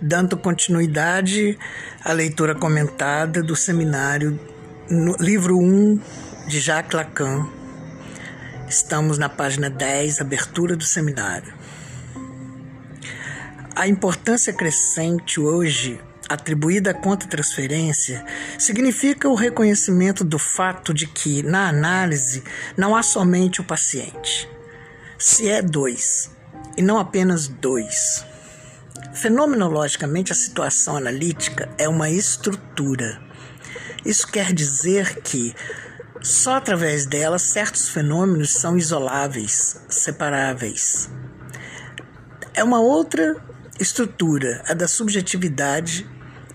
dando continuidade à leitura comentada do seminário no livro 1 de Jacques Lacan. Estamos na página 10, abertura do seminário. A importância crescente hoje atribuída à conta-transferência significa o reconhecimento do fato de que, na análise, não há somente o paciente. Se é dois, e não apenas dois. Fenomenologicamente, a situação analítica é uma estrutura. Isso quer dizer que só através dela certos fenômenos são isoláveis, separáveis. É uma outra estrutura, a da subjetividade,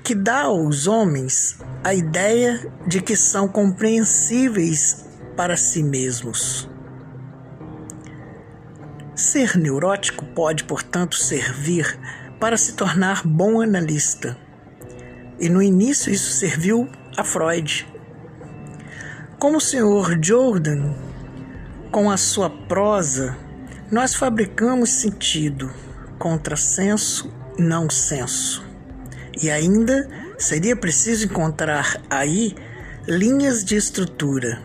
que dá aos homens a ideia de que são compreensíveis para si mesmos. Ser neurótico pode, portanto, servir para se tornar bom analista. E no início isso serviu a Freud. Como o Sr. Jordan, com a sua prosa, nós fabricamos sentido, contrassenso, não senso. E ainda seria preciso encontrar aí linhas de estrutura.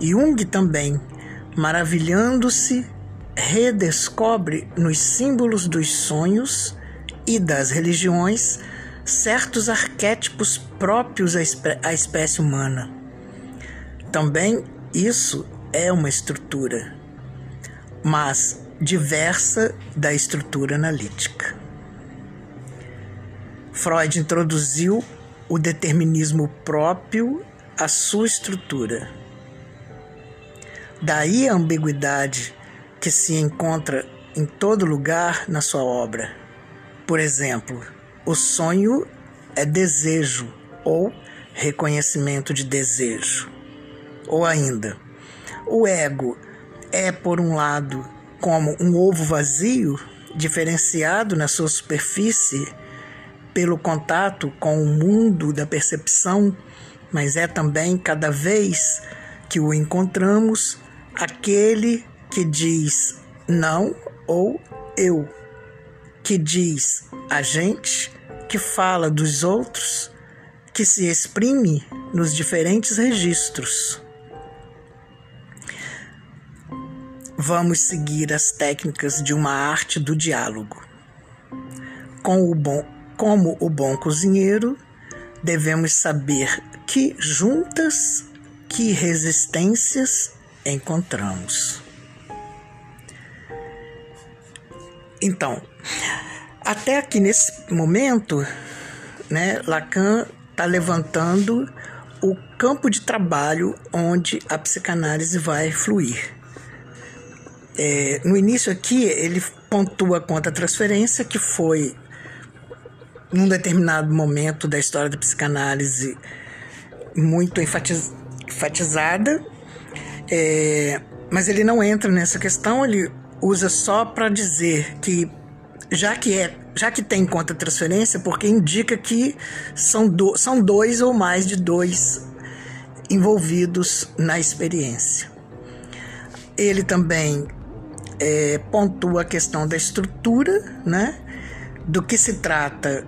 Jung também, maravilhando-se, redescobre nos símbolos dos sonhos e das religiões certos arquétipos próprios à, à espécie humana. Também isso é uma estrutura, mas diversa da estrutura analítica. Freud introduziu o determinismo próprio à sua estrutura. Daí a ambiguidade que se encontra em todo lugar na sua obra. Por exemplo, o sonho é desejo ou reconhecimento de desejo. Ou ainda, o ego é, por um lado, como um ovo vazio, diferenciado na sua superfície pelo contato com o mundo da percepção, mas é também, cada vez que o encontramos, aquele que diz não ou eu que diz a gente, que fala dos outros, que se exprime nos diferentes registros. Vamos seguir as técnicas de uma arte do diálogo. Com o bom, como o bom cozinheiro, devemos saber que juntas, que resistências encontramos. Então, até aqui nesse momento, né, Lacan está levantando o campo de trabalho onde a psicanálise vai fluir. É, no início aqui, ele pontua quanto à transferência, que foi, num determinado momento da história da psicanálise, muito enfatiz, enfatizada, é, mas ele não entra nessa questão, ele usa só para dizer que já que é já que tem conta transferência, porque indica que são, do, são dois ou mais de dois envolvidos na experiência. Ele também é, pontua a questão da estrutura, né? Do que se trata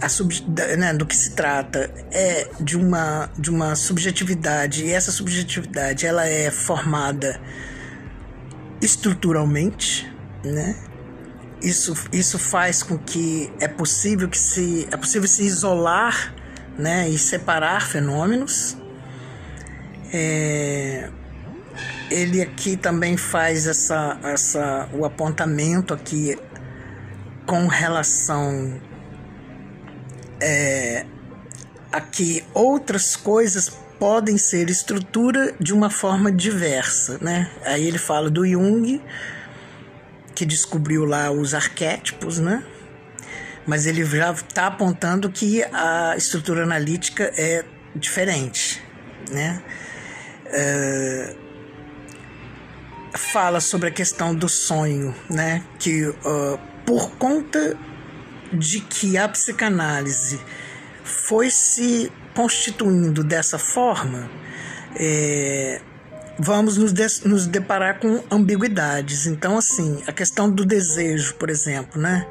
a sub, né, do que se trata é de uma de uma subjetividade e essa subjetividade ela é formada estruturalmente, né? Isso, isso faz com que é possível que se é possível se isolar, né, e separar fenômenos. É, ele aqui também faz essa, essa o apontamento aqui com relação é, a que outras coisas podem ser estrutura de uma forma diversa, né? Aí ele fala do Jung, que descobriu lá os arquétipos, né? Mas ele já está apontando que a estrutura analítica é diferente, né? É, fala sobre a questão do sonho, né? Que uh, por conta de que a psicanálise foi se constituindo dessa forma, é, vamos nos, de, nos deparar com ambiguidades. Então, assim, a questão do desejo, por exemplo, né?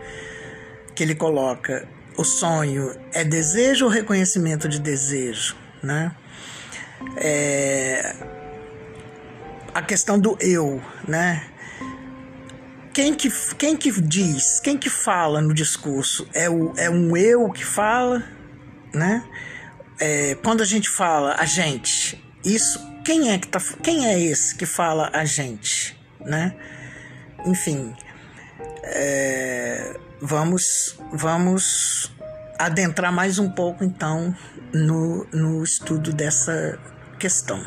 que ele coloca o sonho é desejo ou reconhecimento de desejo, né? É, a questão do eu, né? Quem que, quem que diz, quem que fala no discurso? É, o, é um eu que fala, né? É, quando a gente fala a gente, isso, quem é que tá, quem é esse que fala a gente, né? Enfim, é, vamos, vamos adentrar mais um pouco então no, no estudo dessa questão.